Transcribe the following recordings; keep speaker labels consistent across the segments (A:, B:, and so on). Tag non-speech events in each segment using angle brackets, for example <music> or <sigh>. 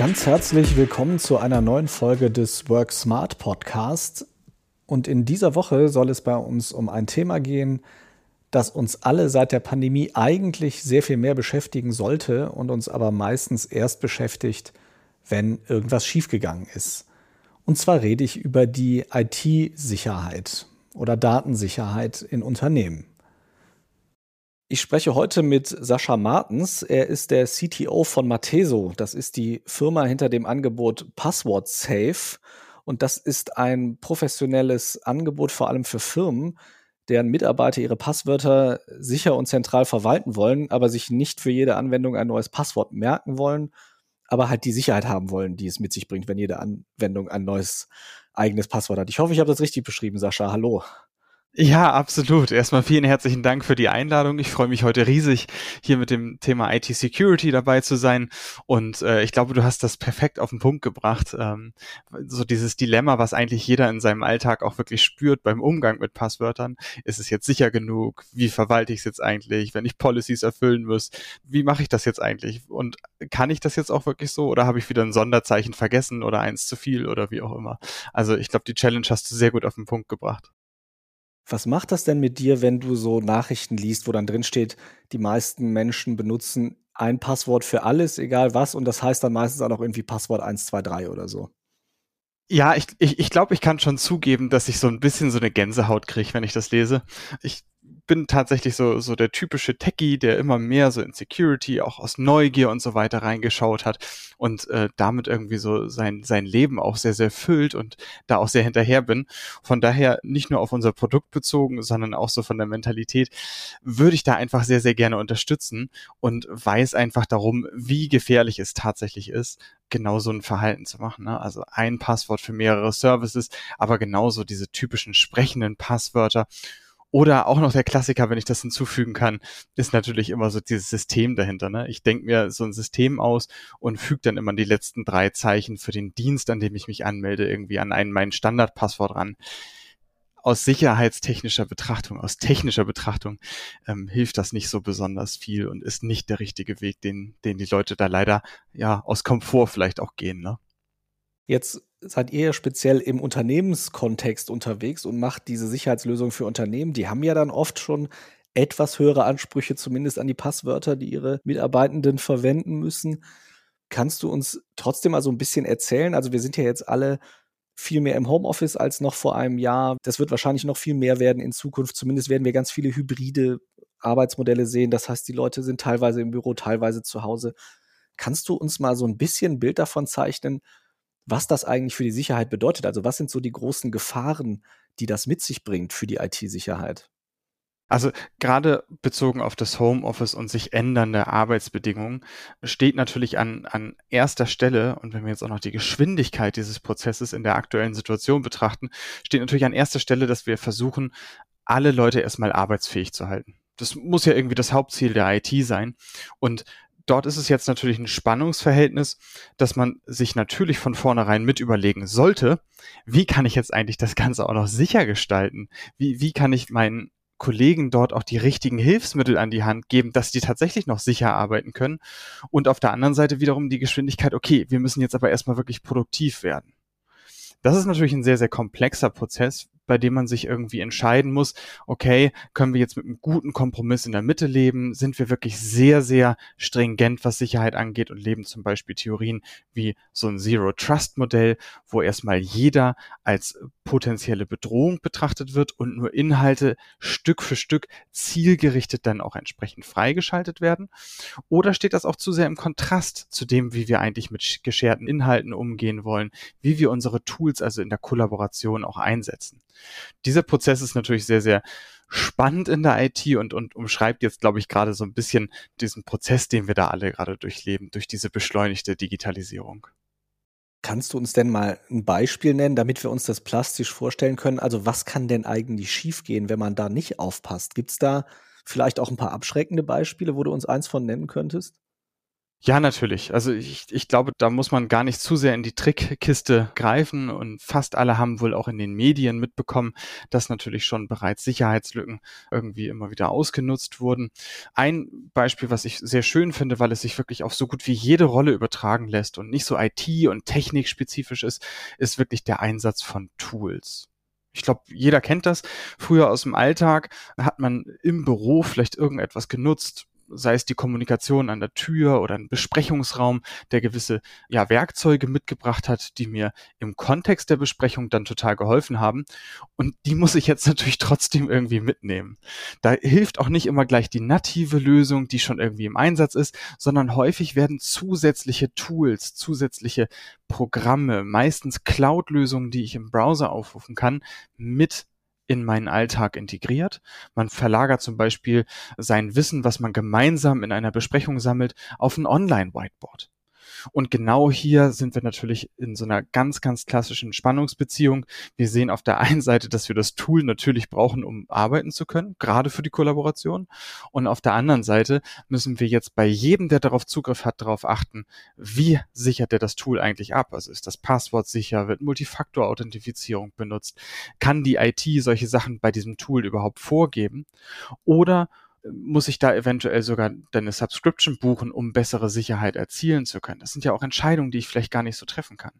A: Ganz herzlich willkommen zu einer neuen Folge des Work Smart Podcast. Und in dieser Woche soll es bei uns um ein Thema gehen, das uns alle seit der Pandemie eigentlich sehr viel mehr beschäftigen sollte und uns aber meistens erst beschäftigt, wenn irgendwas schiefgegangen ist. Und zwar rede ich über die IT-Sicherheit oder Datensicherheit in Unternehmen. Ich spreche heute mit Sascha Martens. Er ist der CTO von Mateso. Das ist die Firma hinter dem Angebot Password Safe. Und das ist ein professionelles Angebot vor allem für Firmen, deren Mitarbeiter ihre Passwörter sicher und zentral verwalten wollen, aber sich nicht für jede Anwendung ein neues Passwort merken wollen, aber halt die Sicherheit haben wollen, die es mit sich bringt, wenn jede Anwendung ein neues eigenes Passwort hat. Ich hoffe, ich habe das richtig beschrieben, Sascha. Hallo.
B: Ja, absolut. Erstmal vielen herzlichen Dank für die Einladung. Ich freue mich heute riesig, hier mit dem Thema IT Security dabei zu sein. Und äh, ich glaube, du hast das perfekt auf den Punkt gebracht. Ähm, so dieses Dilemma, was eigentlich jeder in seinem Alltag auch wirklich spürt beim Umgang mit Passwörtern. Ist es jetzt sicher genug? Wie verwalte ich es jetzt eigentlich, wenn ich Policies erfüllen muss? Wie mache ich das jetzt eigentlich? Und kann ich das jetzt auch wirklich so? Oder habe ich wieder ein Sonderzeichen vergessen oder eins zu viel oder wie auch immer? Also ich glaube, die Challenge hast du sehr gut auf den Punkt gebracht.
A: Was macht das denn mit dir, wenn du so Nachrichten liest, wo dann drin steht, die meisten Menschen benutzen ein Passwort für alles, egal was, und das heißt dann meistens auch noch irgendwie Passwort 123 oder so?
B: Ja, ich, ich, ich glaube, ich kann schon zugeben, dass ich so ein bisschen so eine Gänsehaut kriege, wenn ich das lese. Ich bin tatsächlich so, so der typische Techie, der immer mehr so in Security, auch aus Neugier und so weiter reingeschaut hat und äh, damit irgendwie so sein, sein Leben auch sehr, sehr füllt und da auch sehr hinterher bin. Von daher nicht nur auf unser Produkt bezogen, sondern auch so von der Mentalität, würde ich da einfach sehr, sehr gerne unterstützen und weiß einfach darum, wie gefährlich es tatsächlich ist, genau so ein Verhalten zu machen. Ne? Also ein Passwort für mehrere Services, aber genauso diese typischen sprechenden Passwörter oder auch noch der Klassiker, wenn ich das hinzufügen kann, ist natürlich immer so dieses System dahinter. Ne? Ich denke mir so ein System aus und füge dann immer die letzten drei Zeichen für den Dienst, an dem ich mich anmelde, irgendwie an einen mein Standardpasswort ran. Aus sicherheitstechnischer Betrachtung, aus technischer Betrachtung ähm, hilft das nicht so besonders viel und ist nicht der richtige Weg, den, den die Leute da leider ja aus Komfort vielleicht auch gehen. Ne?
A: Jetzt seid ihr ja speziell im Unternehmenskontext unterwegs und macht diese Sicherheitslösung für Unternehmen. Die haben ja dann oft schon etwas höhere Ansprüche, zumindest an die Passwörter, die ihre Mitarbeitenden verwenden müssen. Kannst du uns trotzdem mal so ein bisschen erzählen? Also wir sind ja jetzt alle viel mehr im Homeoffice als noch vor einem Jahr. Das wird wahrscheinlich noch viel mehr werden in Zukunft. Zumindest werden wir ganz viele hybride Arbeitsmodelle sehen. Das heißt, die Leute sind teilweise im Büro, teilweise zu Hause. Kannst du uns mal so ein bisschen ein Bild davon zeichnen, was das eigentlich für die Sicherheit bedeutet. Also was sind so die großen Gefahren, die das mit sich bringt für die IT-Sicherheit?
B: Also gerade bezogen auf das Homeoffice und sich ändernde Arbeitsbedingungen steht natürlich an, an erster Stelle, und wenn wir jetzt auch noch die Geschwindigkeit dieses Prozesses in der aktuellen Situation betrachten, steht natürlich an erster Stelle, dass wir versuchen, alle Leute erstmal arbeitsfähig zu halten. Das muss ja irgendwie das Hauptziel der IT sein. Und dort ist es jetzt natürlich ein Spannungsverhältnis, dass man sich natürlich von vornherein mit überlegen sollte, wie kann ich jetzt eigentlich das Ganze auch noch sicher gestalten? Wie, wie kann ich meinen Kollegen dort auch die richtigen Hilfsmittel an die Hand geben, dass die tatsächlich noch sicher arbeiten können? Und auf der anderen Seite wiederum die Geschwindigkeit, okay, wir müssen jetzt aber erstmal wirklich produktiv werden. Das ist natürlich ein sehr, sehr komplexer Prozess, bei dem man sich irgendwie entscheiden muss, okay, können wir jetzt mit einem guten Kompromiss in der Mitte leben? Sind wir wirklich sehr, sehr stringent, was Sicherheit angeht und leben zum Beispiel Theorien wie so ein Zero-Trust-Modell, wo erstmal jeder als potenzielle Bedrohung betrachtet wird und nur Inhalte Stück für Stück zielgerichtet dann auch entsprechend freigeschaltet werden? Oder steht das auch zu sehr im Kontrast zu dem, wie wir eigentlich mit gescherten Inhalten umgehen wollen, wie wir unsere Tools also in der Kollaboration auch einsetzen? Dieser Prozess ist natürlich sehr, sehr spannend in der IT und, und umschreibt jetzt, glaube ich, gerade so ein bisschen diesen Prozess, den wir da alle gerade durchleben, durch diese beschleunigte Digitalisierung.
A: Kannst du uns denn mal ein Beispiel nennen, damit wir uns das plastisch vorstellen können? Also was kann denn eigentlich schiefgehen, wenn man da nicht aufpasst? Gibt es da vielleicht auch ein paar abschreckende Beispiele, wo du uns eins von nennen könntest?
B: Ja, natürlich. Also ich, ich glaube, da muss man gar nicht zu sehr in die Trickkiste greifen und fast alle haben wohl auch in den Medien mitbekommen, dass natürlich schon bereits Sicherheitslücken irgendwie immer wieder ausgenutzt wurden. Ein Beispiel, was ich sehr schön finde, weil es sich wirklich auf so gut wie jede Rolle übertragen lässt und nicht so IT- und technikspezifisch ist, ist wirklich der Einsatz von Tools. Ich glaube, jeder kennt das. Früher aus dem Alltag hat man im Büro vielleicht irgendetwas genutzt, sei es die Kommunikation an der Tür oder ein Besprechungsraum, der gewisse ja, Werkzeuge mitgebracht hat, die mir im Kontext der Besprechung dann total geholfen haben. Und die muss ich jetzt <laughs> natürlich trotzdem irgendwie mitnehmen. Da hilft auch nicht immer gleich die native Lösung, die schon irgendwie im Einsatz ist, sondern häufig werden zusätzliche Tools, zusätzliche Programme, meistens Cloud-Lösungen, die ich im Browser aufrufen kann, mit in meinen Alltag integriert. Man verlagert zum Beispiel sein Wissen, was man gemeinsam in einer Besprechung sammelt, auf ein Online-Whiteboard. Und genau hier sind wir natürlich in so einer ganz, ganz klassischen Spannungsbeziehung. Wir sehen auf der einen Seite, dass wir das Tool natürlich brauchen, um arbeiten zu können, gerade für die Kollaboration. Und auf der anderen Seite müssen wir jetzt bei jedem, der darauf Zugriff hat, darauf achten, wie sichert der das Tool eigentlich ab? Also ist das Passwort sicher? Wird Multifaktor-Authentifizierung benutzt? Kann die IT solche Sachen bei diesem Tool überhaupt vorgeben? Oder muss ich da eventuell sogar deine Subscription buchen, um bessere Sicherheit erzielen zu können. Das sind ja auch Entscheidungen, die ich vielleicht gar nicht so treffen kann.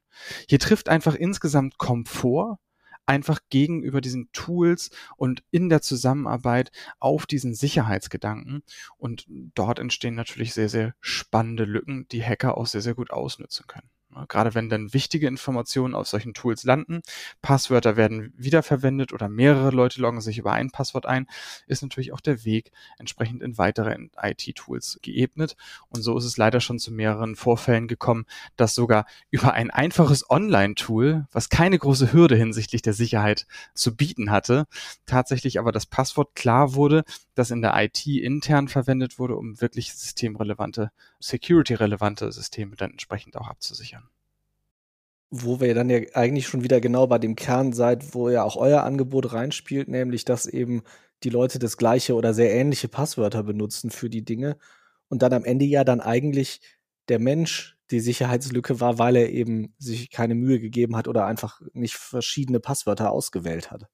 B: Hier trifft einfach insgesamt Komfort einfach gegenüber diesen Tools und in der Zusammenarbeit auf diesen Sicherheitsgedanken. Und dort entstehen natürlich sehr, sehr spannende Lücken, die Hacker auch sehr, sehr gut ausnutzen können. Ne, gerade wenn dann wichtige Informationen auf solchen Tools landen, Passwörter werden wiederverwendet oder mehrere Leute loggen sich über ein Passwort ein, ist natürlich auch der Weg entsprechend in weitere IT-Tools geebnet. Und so ist es leider schon zu mehreren Vorfällen gekommen, dass sogar über ein einfaches Online-Tool, was keine große Hürde hinsichtlich der Sicherheit zu bieten hatte, tatsächlich aber das Passwort klar wurde, das in der IT intern verwendet wurde, um wirklich systemrelevante, security-relevante Systeme dann entsprechend auch abzusichern
A: wo wir dann ja eigentlich schon wieder genau bei dem Kern seid, wo ja auch euer Angebot reinspielt, nämlich dass eben die Leute das gleiche oder sehr ähnliche Passwörter benutzen für die Dinge und dann am Ende ja dann eigentlich der Mensch die Sicherheitslücke war, weil er eben sich keine Mühe gegeben hat oder einfach nicht verschiedene Passwörter ausgewählt hat.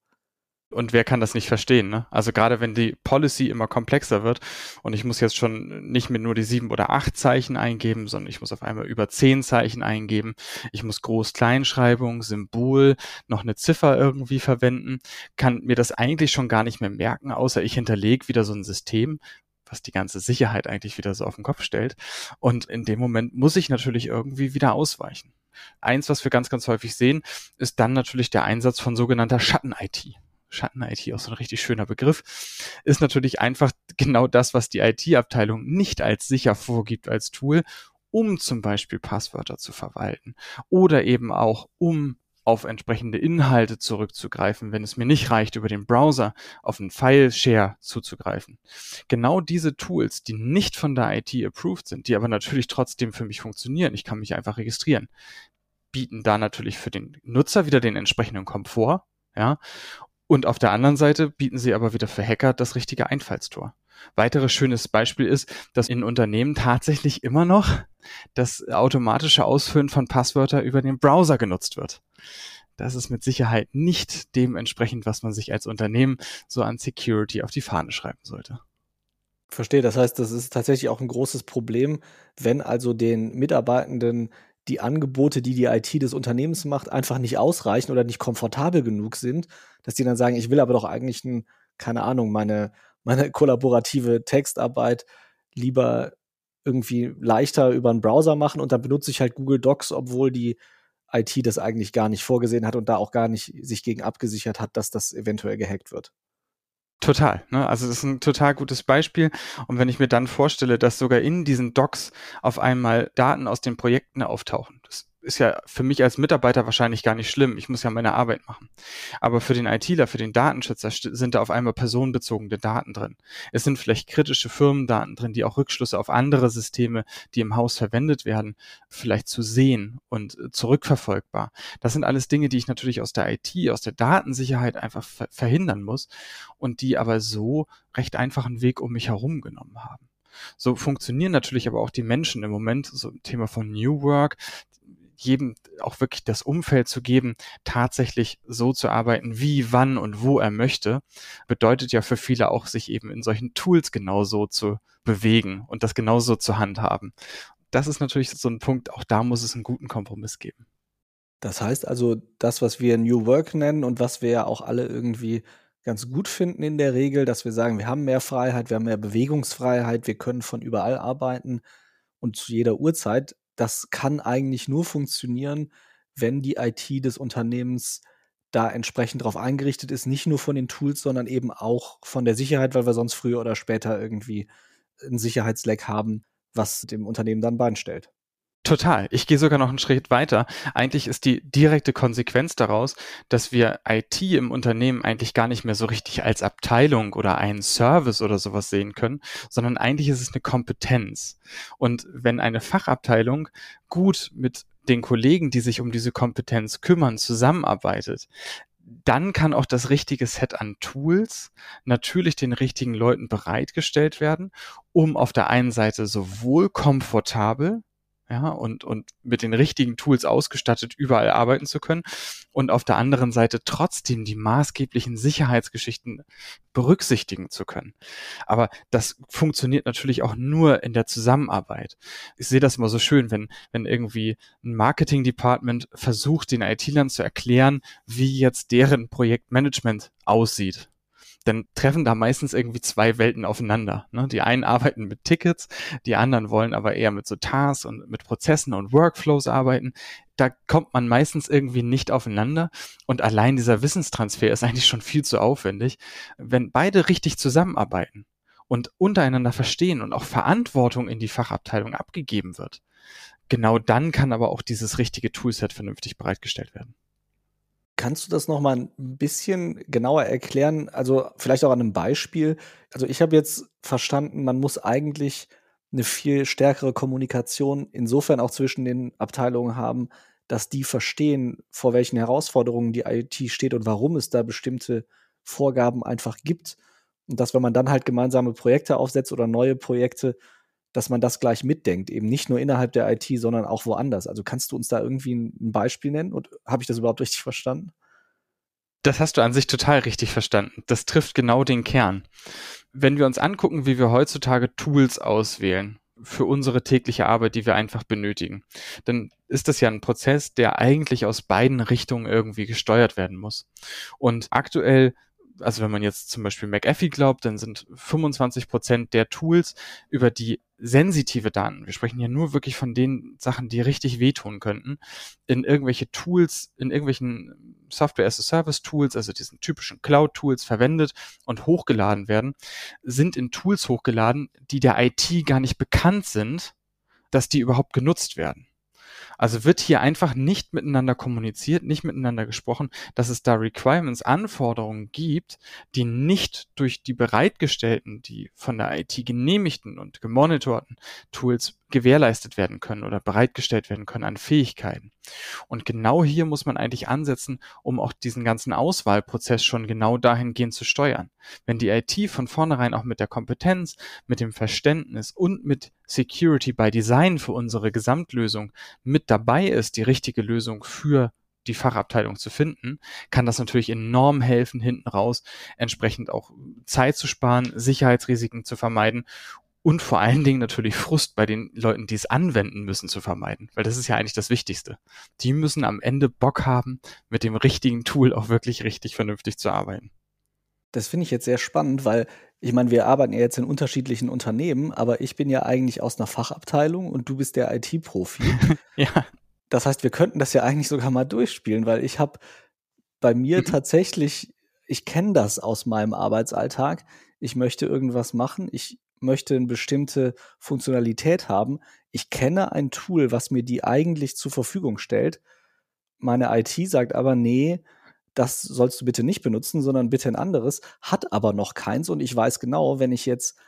B: Und wer kann das nicht verstehen? Ne? Also gerade wenn die Policy immer komplexer wird und ich muss jetzt schon nicht mehr nur die sieben oder acht Zeichen eingeben, sondern ich muss auf einmal über zehn Zeichen eingeben. Ich muss Groß-Kleinschreibung, Symbol, noch eine Ziffer irgendwie verwenden, kann mir das eigentlich schon gar nicht mehr merken, außer ich hinterlege wieder so ein System, was die ganze Sicherheit eigentlich wieder so auf den Kopf stellt. Und in dem Moment muss ich natürlich irgendwie wieder ausweichen. Eins, was wir ganz, ganz häufig sehen, ist dann natürlich der Einsatz von sogenannter Schatten-IT. Schatten-IT, auch so ein richtig schöner Begriff, ist natürlich einfach genau das, was die IT-Abteilung nicht als sicher vorgibt als Tool, um zum Beispiel Passwörter zu verwalten oder eben auch um auf entsprechende Inhalte zurückzugreifen, wenn es mir nicht reicht, über den Browser auf einen File-Share zuzugreifen. Genau diese Tools, die nicht von der IT approved sind, die aber natürlich trotzdem für mich funktionieren, ich kann mich einfach registrieren, bieten da natürlich für den Nutzer wieder den entsprechenden Komfort, ja, und auf der anderen Seite bieten sie aber wieder für Hacker das richtige Einfallstor. Weiteres schönes Beispiel ist, dass in Unternehmen tatsächlich immer noch das automatische Ausfüllen von Passwörter über den Browser genutzt wird. Das ist mit Sicherheit nicht dementsprechend, was man sich als Unternehmen so an Security auf die Fahne schreiben sollte.
A: Verstehe, das heißt, das ist tatsächlich auch ein großes Problem, wenn also den Mitarbeitenden die Angebote, die die IT des Unternehmens macht, einfach nicht ausreichen oder nicht komfortabel genug sind, dass die dann sagen, ich will aber doch eigentlich ein, keine Ahnung, meine, meine kollaborative Textarbeit lieber irgendwie leichter über einen Browser machen und dann benutze ich halt Google Docs, obwohl die IT das eigentlich gar nicht vorgesehen hat und da auch gar nicht sich gegen abgesichert hat, dass das eventuell gehackt wird.
B: Total. Ne? Also das ist ein total gutes Beispiel. Und wenn ich mir dann vorstelle, dass sogar in diesen Docs auf einmal Daten aus den Projekten auftauchen, das ist ja für mich als Mitarbeiter wahrscheinlich gar nicht schlimm. Ich muss ja meine Arbeit machen. Aber für den ITler, für den Datenschützer sind da auf einmal personenbezogene Daten drin. Es sind vielleicht kritische Firmendaten drin, die auch Rückschlüsse auf andere Systeme, die im Haus verwendet werden, vielleicht zu sehen und äh, zurückverfolgbar. Das sind alles Dinge, die ich natürlich aus der IT, aus der Datensicherheit einfach verhindern muss und die aber so recht einfachen Weg um mich herum genommen haben. So funktionieren natürlich aber auch die Menschen im Moment, so ein Thema von New Work, jedem auch wirklich das Umfeld zu geben, tatsächlich so zu arbeiten, wie, wann und wo er möchte, bedeutet ja für viele auch, sich eben in solchen Tools genauso zu bewegen und das genauso zu handhaben. Das ist natürlich so ein Punkt, auch da muss es einen guten Kompromiss geben.
A: Das heißt also, das, was wir New Work nennen und was wir ja auch alle irgendwie ganz gut finden in der Regel, dass wir sagen, wir haben mehr Freiheit, wir haben mehr Bewegungsfreiheit, wir können von überall arbeiten und zu jeder Uhrzeit das kann eigentlich nur funktionieren, wenn die IT des Unternehmens da entsprechend drauf eingerichtet ist, nicht nur von den Tools, sondern eben auch von der Sicherheit, weil wir sonst früher oder später irgendwie 'n Sicherheitsleck haben, was dem Unternehmen dann Bein stellt.
B: Total. Ich gehe sogar noch einen Schritt weiter. Eigentlich ist die direkte Konsequenz daraus, dass wir IT im Unternehmen eigentlich gar nicht mehr so richtig als Abteilung oder einen Service oder sowas sehen können, sondern eigentlich ist es eine Kompetenz. Und wenn eine Fachabteilung gut mit den Kollegen, die sich um diese Kompetenz kümmern, zusammenarbeitet, dann kann auch das richtige Set an Tools natürlich den richtigen Leuten bereitgestellt werden, um auf der einen Seite sowohl komfortabel ja, und, und mit den richtigen Tools ausgestattet überall arbeiten zu können und auf der anderen Seite trotzdem die maßgeblichen Sicherheitsgeschichten berücksichtigen zu können. Aber das funktioniert natürlich auch nur in der Zusammenarbeit. Ich sehe das immer so schön, wenn, wenn irgendwie ein Marketing-Department versucht, den IT-Lern zu erklären, wie jetzt deren Projektmanagement aussieht dann treffen da meistens irgendwie zwei Welten aufeinander. Ne? Die einen arbeiten mit Tickets, die anderen wollen aber eher mit so Tasks und mit Prozessen und Workflows arbeiten. Da kommt man meistens irgendwie nicht aufeinander und allein dieser Wissenstransfer ist <laughs> eigentlich schon viel zu aufwendig. Wenn beide richtig zusammenarbeiten und untereinander verstehen und auch Verantwortung in die Fachabteilung abgegeben wird, genau dann kann aber auch dieses richtige Toolset vernünftig bereitgestellt werden.
A: Kannst du das noch mal ein bisschen genauer erklären? Also, vielleicht auch an einem Beispiel. Also, ich habe jetzt verstanden, man muss eigentlich eine viel stärkere Kommunikation insofern auch zwischen den Abteilungen haben, dass die verstehen, vor welchen Herausforderungen die IT steht und warum es da bestimmte Vorgaben einfach gibt. Und dass, wenn man dann halt gemeinsame Projekte aufsetzt oder neue Projekte, dass man das gleich mitdenkt, eben nicht nur innerhalb der IT, sondern auch woanders. Also kannst du uns da irgendwie ein Beispiel nennen und habe ich das überhaupt richtig verstanden?
B: Das hast du an sich total richtig verstanden. Das trifft genau den Kern. Wenn wir uns angucken, wie wir heutzutage Tools auswählen für unsere tägliche Arbeit, die wir einfach benötigen, dann ist das ja ein Prozess, der eigentlich aus beiden Richtungen irgendwie gesteuert werden muss. Und aktuell also wenn man jetzt zum Beispiel McAfee glaubt, dann sind 25 Prozent der Tools über die sensitive Daten, wir sprechen ja nur wirklich von den Sachen, die richtig wehtun könnten, in irgendwelche Tools, in irgendwelchen Software-as-a-Service-Tools, also diesen typischen Cloud-Tools verwendet und hochgeladen werden, sind in Tools hochgeladen, die der IT gar nicht bekannt sind, dass die überhaupt genutzt werden. Also wird hier einfach nicht miteinander kommuniziert, nicht miteinander gesprochen, dass es da Requirements, Anforderungen gibt, die nicht durch die bereitgestellten, die von der IT genehmigten und gemonitorten Tools gewährleistet werden können oder bereitgestellt werden können an Fähigkeiten. Und genau hier muss man eigentlich ansetzen, um auch diesen ganzen Auswahlprozess schon genau dahingehend zu steuern. Wenn die IT von vornherein auch mit der Kompetenz, mit dem Verständnis und mit Security by Design für unsere Gesamtlösung mit dabei ist, die richtige Lösung für die Fachabteilung zu finden, kann das natürlich enorm helfen, hinten raus entsprechend auch Zeit zu sparen, Sicherheitsrisiken zu vermeiden und vor allen Dingen natürlich Frust bei den Leuten, die es anwenden müssen, zu vermeiden. Weil das ist ja eigentlich das Wichtigste. Die müssen am Ende Bock haben, mit dem richtigen Tool auch wirklich richtig vernünftig zu arbeiten.
A: Das finde ich jetzt sehr spannend, weil ich meine, wir arbeiten ja jetzt in unterschiedlichen Unternehmen, aber ich bin ja eigentlich aus einer Fachabteilung und du bist der IT-Profi. <laughs>
B: ja.
A: Das heißt, wir könnten das ja eigentlich sogar mal durchspielen, weil ich habe bei mir mhm. tatsächlich, ich kenne das aus meinem Arbeitsalltag. Ich möchte irgendwas machen. Ich möchte eine bestimmte Funktionalität haben. Ich kenne ein Tool, was mir die eigentlich zur Verfügung stellt. Meine IT sagt aber, nee, das sollst du bitte nicht benutzen, sondern bitte ein anderes, hat aber noch keins und ich weiß genau, wenn ich jetzt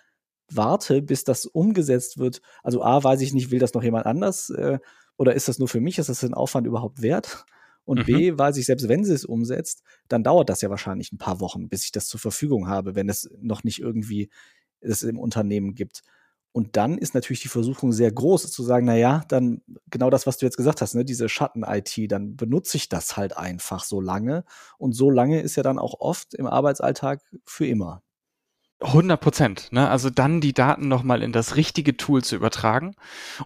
A: warte, bis das umgesetzt wird, also A, weiß ich nicht, will das noch jemand anders äh, oder ist das nur für mich, ist das den Aufwand überhaupt wert? Und mhm. B, weiß ich, selbst wenn sie es umsetzt, dann dauert das ja wahrscheinlich ein paar Wochen, bis ich das zur Verfügung habe, wenn es noch nicht irgendwie es im Unternehmen gibt. Und dann ist natürlich die Versuchung sehr groß, zu sagen, na ja, dann genau das, was du jetzt gesagt hast, ne, diese Schatten-IT, dann benutze ich das halt einfach so lange. Und so lange ist ja dann auch oft im Arbeitsalltag für immer.
B: 100 Prozent. Ne? Also dann die Daten nochmal in das richtige Tool zu übertragen.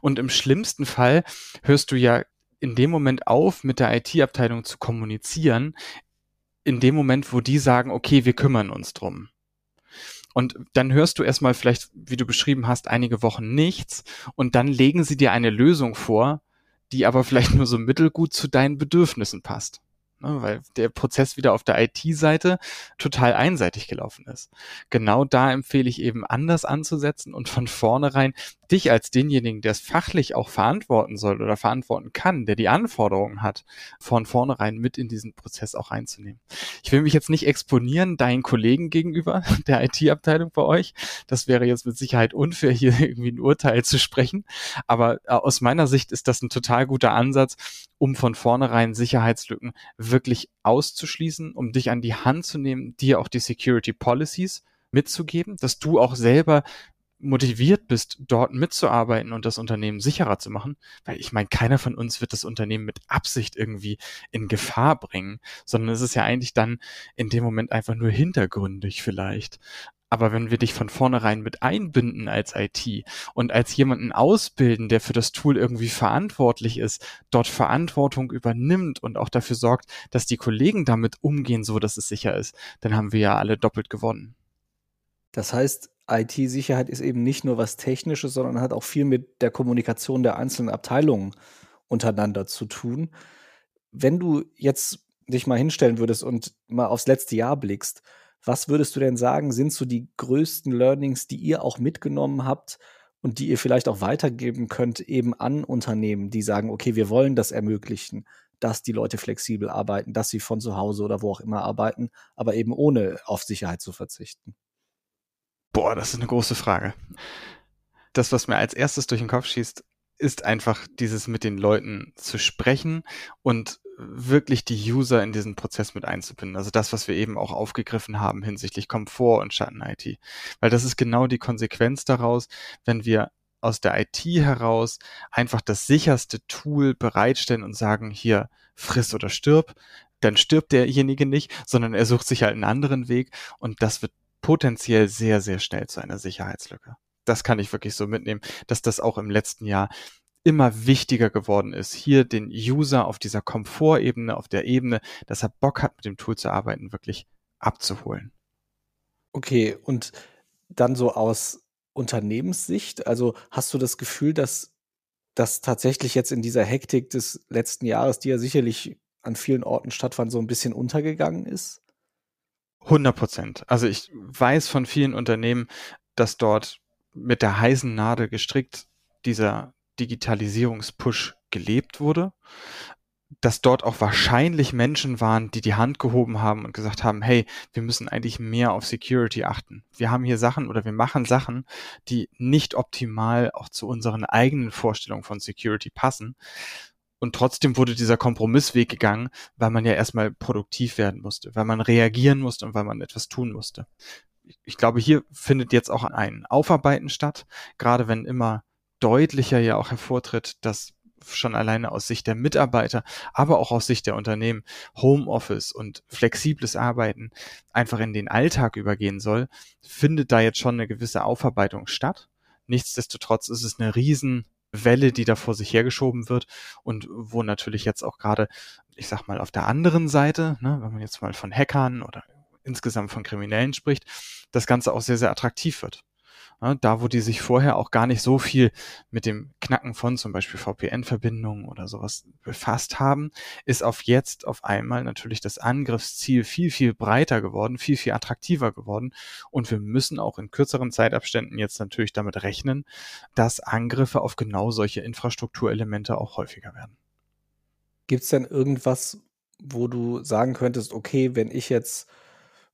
B: Und im schlimmsten Fall hörst du ja in dem Moment auf, mit der IT-Abteilung zu kommunizieren, in dem Moment, wo die sagen, okay, wir kümmern uns drum. Und dann hörst du erstmal vielleicht, wie du beschrieben hast, einige Wochen nichts und dann legen sie dir eine Lösung vor, die aber vielleicht nur so mittelgut zu deinen Bedürfnissen passt ne, weil der Prozess wieder auf der IT-Seite total einseitig gelaufen ist. Genau da empfehle ich eben anders anzusetzen und von vornherein dich als denjenigen, der es fachlich auch verantworten soll oder verantworten kann, der die Anforderungen hat, von vornherein mit in diesen Prozess auch reinzunehmen. Ich will mich jetzt nicht exponieren deinen Kollegen gegenüber, <laughs> der IT-Abteilung bei euch. Das wäre jetzt mit Sicherheit unfair, hier <laughs> irgendwie ein Urteil zu sprechen. Aber äh, aus meiner Sicht ist das ein total guter Ansatz, um von vornherein Sicherheitslücken wirklich auszuschließen, um dich an die Hand zu nehmen, dir auch die Security Policies mitzugeben, dass du auch selber motiviert bist, dort mitzuarbeiten und das Unternehmen sicherer zu machen, weil ich meine, keiner von uns wird das Unternehmen mit Absicht irgendwie in Gefahr bringen, sondern es ist ja eigentlich dann in dem Moment einfach nur hintergründig vielleicht. Aber wenn wir dich von vornherein mit einbinden als IT und als jemanden ausbilden, der für das Tool irgendwie verantwortlich ist, dort Verantwortung übernimmt und auch dafür sorgt, dass die Kollegen damit umgehen, so dass es sicher ist, dann haben wir ja alle doppelt gewonnen.
A: Das heißt, IT-Sicherheit ist eben nicht nur was Technisches, sondern hat auch viel mit der Kommunikation der einzelnen Abteilungen untereinander zu tun. Wenn du jetzt dich mal hinstellen würdest und mal aufs letzte Jahr blickst, was würdest du denn sagen, sind so die größten Learnings, die ihr auch mitgenommen habt und die ihr vielleicht auch weitergeben könnt, eben an Unternehmen, die sagen, okay, wir wollen das ermöglichen, dass die Leute flexibel arbeiten, dass sie von zu Hause oder wo auch immer arbeiten, aber eben ohne auf Sicherheit zu verzichten?
B: Boah, das ist eine große Frage. Das, was mir als erstes durch den Kopf schießt, ist einfach dieses mit den Leuten zu sprechen und wirklich die User in diesen Prozess mit einzubinden. Also das, was wir eben auch aufgegriffen haben hinsichtlich Komfort und Schatten-IT. Weil das ist genau die Konsequenz daraus, wenn wir aus der IT heraus einfach das sicherste Tool bereitstellen und sagen, hier, friss oder stirb, dann stirbt derjenige nicht, sondern er sucht sich halt einen anderen Weg und das wird potenziell sehr, sehr schnell zu einer Sicherheitslücke. Das kann ich wirklich so mitnehmen, dass das auch im letzten Jahr immer wichtiger geworden ist, hier den User auf dieser Komfortebene, auf der Ebene, dass er Bock hat, mit dem Tool zu arbeiten, wirklich abzuholen.
A: Okay, und dann so aus Unternehmenssicht, also hast du das Gefühl, dass das tatsächlich jetzt in dieser Hektik des letzten Jahres, die ja sicherlich an vielen Orten stattfand, so ein bisschen untergegangen ist?
B: 100 Prozent. Also ich weiß von vielen Unternehmen, dass dort mit der heißen Nadel gestrickt dieser Digitalisierungspush gelebt wurde, dass dort auch wahrscheinlich Menschen waren, die die Hand gehoben haben und gesagt haben, hey, wir müssen eigentlich mehr auf Security achten. Wir haben hier Sachen oder wir machen Sachen, die nicht optimal auch zu unseren eigenen Vorstellungen von Security passen. Und trotzdem wurde dieser Kompromissweg gegangen, weil man ja erstmal produktiv werden musste, weil man reagieren musste und weil man etwas tun musste. Ich glaube, hier findet jetzt auch ein Aufarbeiten statt, gerade wenn immer deutlicher ja auch hervortritt, dass schon alleine aus Sicht der Mitarbeiter, aber auch aus Sicht der Unternehmen Homeoffice und flexibles Arbeiten einfach in den Alltag übergehen soll, findet da jetzt schon eine gewisse Aufarbeitung statt. Nichtsdestotrotz ist es eine riesen Welle, die da vor sich hergeschoben wird und wo natürlich jetzt auch gerade, ich sag mal, auf der anderen Seite, ne, wenn man jetzt mal von Hackern oder insgesamt von Kriminellen spricht, das Ganze auch sehr, sehr attraktiv wird. Ja, da, wo die sich vorher auch gar nicht so viel mit dem Knacken von zum Beispiel VPN-Verbindungen oder sowas befasst haben, ist auf jetzt auf einmal natürlich das Angriffsziel viel, viel breiter geworden, viel, viel attraktiver geworden. Und wir müssen auch in kürzeren Zeitabständen jetzt natürlich damit rechnen, dass Angriffe auf genau solche Infrastrukturelemente auch häufiger werden.
A: Gibt es denn irgendwas, wo du sagen könntest, okay, wenn ich jetzt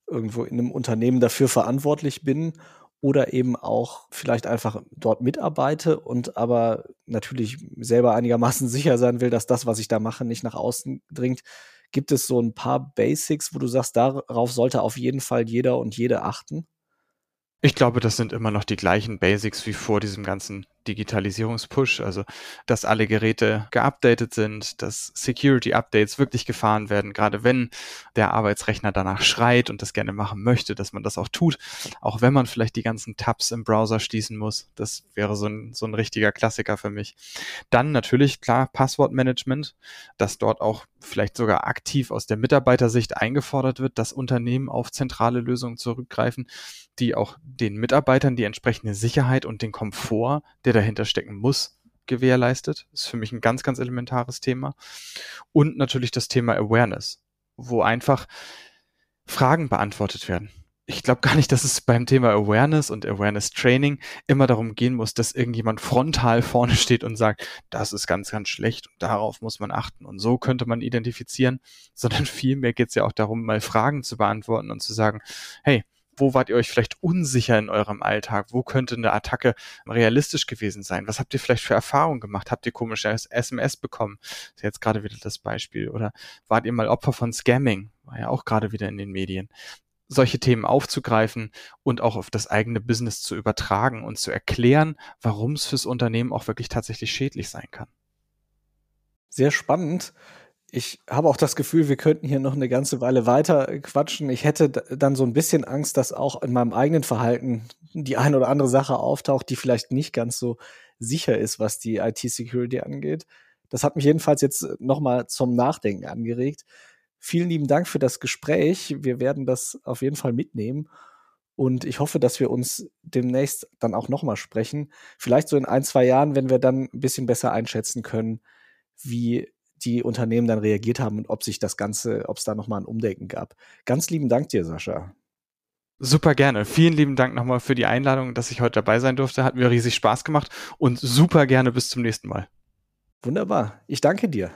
A: irgendwo in einem Unternehmen dafür verantwortlich bin oder eben auch vielleicht einfach dort mitarbeite und aber natürlich selber einigermaßen <laughs> sicher sein will, dass das, was ich da mache, nicht nach außen dringt. Gibt es so ein paar Basics, wo du sagst, darauf sollte auf jeden Fall jeder und jede achten?
B: Ich glaube, das sind immer noch die gleichen Basics wie vor diesem ganzen Digitalisierungspush, also dass alle Geräte geupdatet sind, dass Security-Updates wirklich gefahren werden, gerade wenn der Arbeitsrechner danach schreit und das gerne machen möchte, dass man das auch tut, auch wenn man vielleicht die ganzen Tabs im Browser schließen muss. Das wäre so ein, so ein richtiger Klassiker für mich. Dann natürlich, klar, Passwortmanagement, dass dort auch vielleicht sogar aktiv aus der Mitarbeitersicht eingefordert wird, dass Unternehmen auf zentrale Lösungen zurückgreifen, die auch den Mitarbeitern die entsprechende Sicherheit und den Komfort, der dahinter stecken muss, gewährleistet. Das ist für mich ein ganz, ganz elementares Thema. Und natürlich das Thema Awareness, wo einfach Fragen beantwortet werden. Ich glaube gar nicht, dass es beim Thema Awareness und Awareness Training immer darum gehen muss, dass irgendjemand frontal vorne steht und sagt, das ist ganz, ganz schlecht und darauf muss man achten und so könnte man identifizieren, sondern <laughs> vielmehr geht es ja auch darum, mal Fragen zu beantworten und zu sagen, hey, wo wart ihr euch vielleicht unsicher in eurem Alltag? Wo könnte eine Attacke realistisch gewesen sein? Was habt ihr vielleicht für Erfahrungen gemacht? Habt ihr komische SMS bekommen? Das ist jetzt gerade wieder das Beispiel. Oder wart ihr mal Opfer von Scamming? War ja auch gerade wieder in den Medien solche Themen aufzugreifen und auch auf das eigene Business zu übertragen und zu erklären, warum es fürs Unternehmen auch wirklich tatsächlich schädlich sein kann.
A: Sehr spannend ich habe auch das Gefühl, wir könnten hier noch eine ganze Weile weiter quatschen. Ich hätte dann so ein bisschen Angst, dass auch in meinem eigenen Verhalten die eine oder andere Sache auftaucht, die vielleicht nicht ganz so sicher ist, was die IT-Security angeht. Das hat mich jedenfalls jetzt nochmal zum Nachdenken angeregt. Vielen lieben Dank für das Gespräch. Wir werden das auf jeden Fall mitnehmen. Und ich hoffe, dass wir uns demnächst dann auch nochmal sprechen. Vielleicht so in ein, zwei Jahren, wenn wir dann ein bisschen besser einschätzen können, wie die Unternehmen dann reagiert haben und ob sich das Ganze, ob es da nochmal ein Umdenken gab. Ganz lieben Dank dir, Sascha.
B: Super gerne. Vielen lieben Dank nochmal für die Einladung, dass ich heute dabei sein durfte. Hat mir riesig Spaß gemacht und super gerne bis zum nächsten Mal.
A: Wunderbar. Ich danke dir.